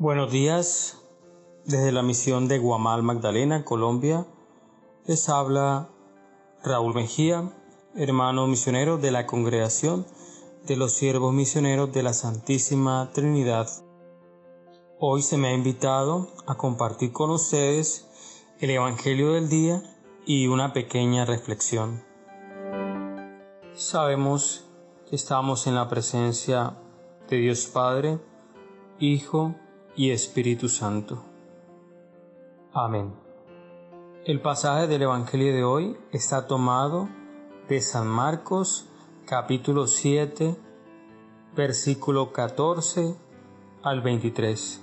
Buenos días. Desde la misión de Guamal Magdalena, Colombia, les habla Raúl Mejía, hermano misionero de la Congregación de los Siervos Misioneros de la Santísima Trinidad. Hoy se me ha invitado a compartir con ustedes el Evangelio del día y una pequeña reflexión. Sabemos que estamos en la presencia de Dios Padre, Hijo y Espíritu Santo. Amén. El pasaje del Evangelio de hoy está tomado de San Marcos capítulo 7 versículo 14 al 23.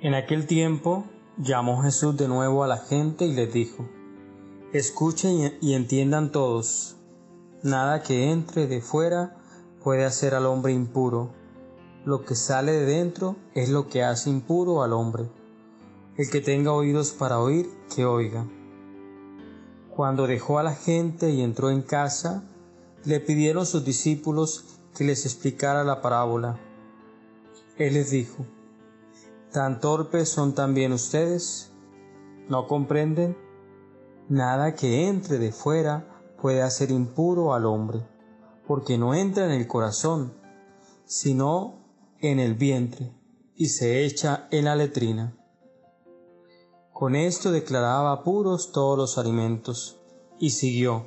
En aquel tiempo llamó Jesús de nuevo a la gente y les dijo, Escuchen y entiendan todos, nada que entre de fuera puede hacer al hombre impuro lo que sale de dentro es lo que hace impuro al hombre. El que tenga oídos para oír, que oiga. Cuando dejó a la gente y entró en casa, le pidieron sus discípulos que les explicara la parábola. Él les dijo, ¿Tan torpes son también ustedes? ¿No comprenden? Nada que entre de fuera puede hacer impuro al hombre, porque no entra en el corazón, sino en el vientre y se echa en la letrina. Con esto declaraba puros todos los alimentos y siguió.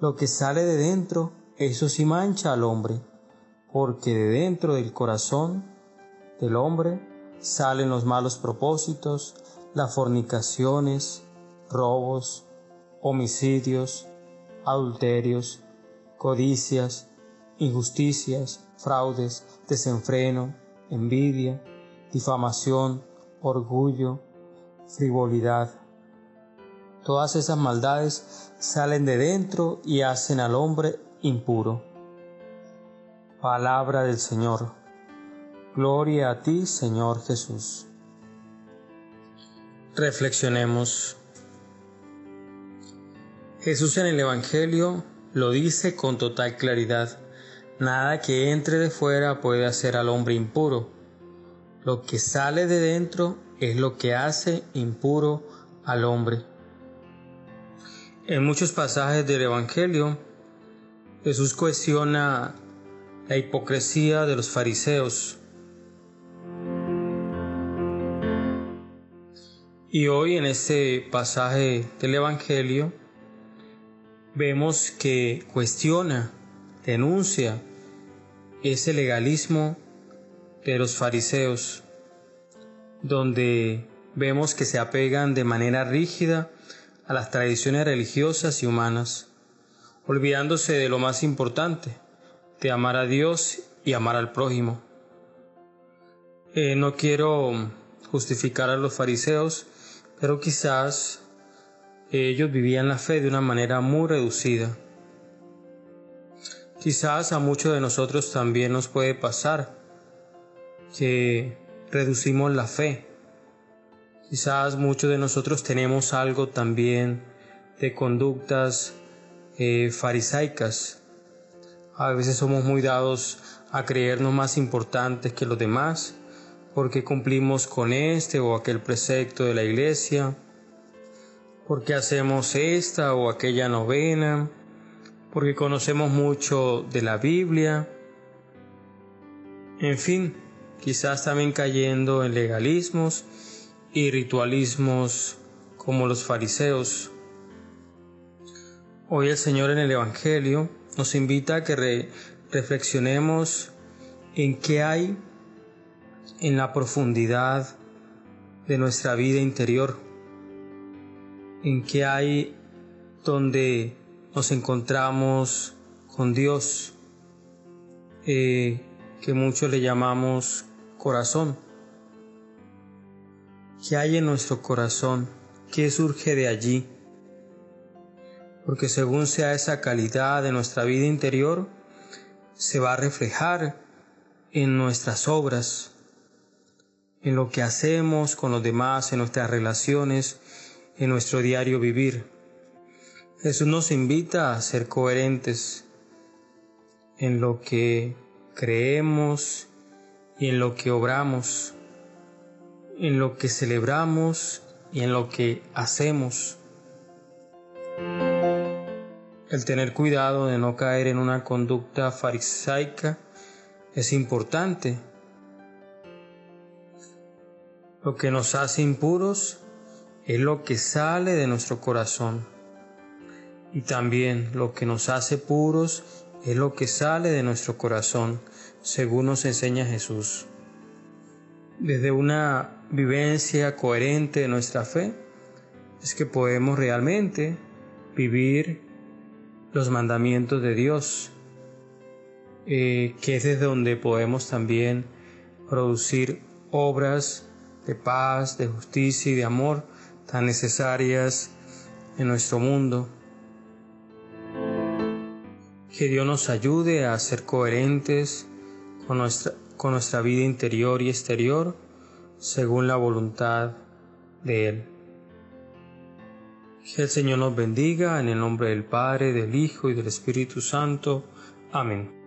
Lo que sale de dentro, eso sí mancha al hombre, porque de dentro del corazón del hombre salen los malos propósitos, las fornicaciones, robos, homicidios, adulterios, codicias, injusticias, fraudes, desenfreno, envidia, difamación, orgullo, frivolidad. Todas esas maldades salen de dentro y hacen al hombre impuro. Palabra del Señor. Gloria a ti, Señor Jesús. Reflexionemos. Jesús en el Evangelio lo dice con total claridad. Nada que entre de fuera puede hacer al hombre impuro. Lo que sale de dentro es lo que hace impuro al hombre. En muchos pasajes del Evangelio, Jesús cuestiona la hipocresía de los fariseos. Y hoy en este pasaje del Evangelio vemos que cuestiona denuncia ese legalismo de los fariseos, donde vemos que se apegan de manera rígida a las tradiciones religiosas y humanas, olvidándose de lo más importante, de amar a Dios y amar al prójimo. Eh, no quiero justificar a los fariseos, pero quizás ellos vivían la fe de una manera muy reducida Quizás a muchos de nosotros también nos puede pasar que reducimos la fe. Quizás muchos de nosotros tenemos algo también de conductas eh, farisaicas. A veces somos muy dados a creernos más importantes que los demás porque cumplimos con este o aquel precepto de la iglesia, porque hacemos esta o aquella novena porque conocemos mucho de la Biblia, en fin, quizás también cayendo en legalismos y ritualismos como los fariseos. Hoy el Señor en el Evangelio nos invita a que reflexionemos en qué hay en la profundidad de nuestra vida interior, en qué hay donde nos encontramos con Dios, eh, que muchos le llamamos corazón. ¿Qué hay en nuestro corazón? ¿Qué surge de allí? Porque según sea esa calidad de nuestra vida interior, se va a reflejar en nuestras obras, en lo que hacemos con los demás, en nuestras relaciones, en nuestro diario vivir. Jesús nos invita a ser coherentes en lo que creemos y en lo que obramos, en lo que celebramos y en lo que hacemos. El tener cuidado de no caer en una conducta farisaica es importante. Lo que nos hace impuros es lo que sale de nuestro corazón. Y también lo que nos hace puros es lo que sale de nuestro corazón, según nos enseña Jesús. Desde una vivencia coherente de nuestra fe, es que podemos realmente vivir los mandamientos de Dios, eh, que es desde donde podemos también producir obras de paz, de justicia y de amor tan necesarias en nuestro mundo. Que Dios nos ayude a ser coherentes con nuestra, con nuestra vida interior y exterior según la voluntad de Él. Que el Señor nos bendiga en el nombre del Padre, del Hijo y del Espíritu Santo. Amén.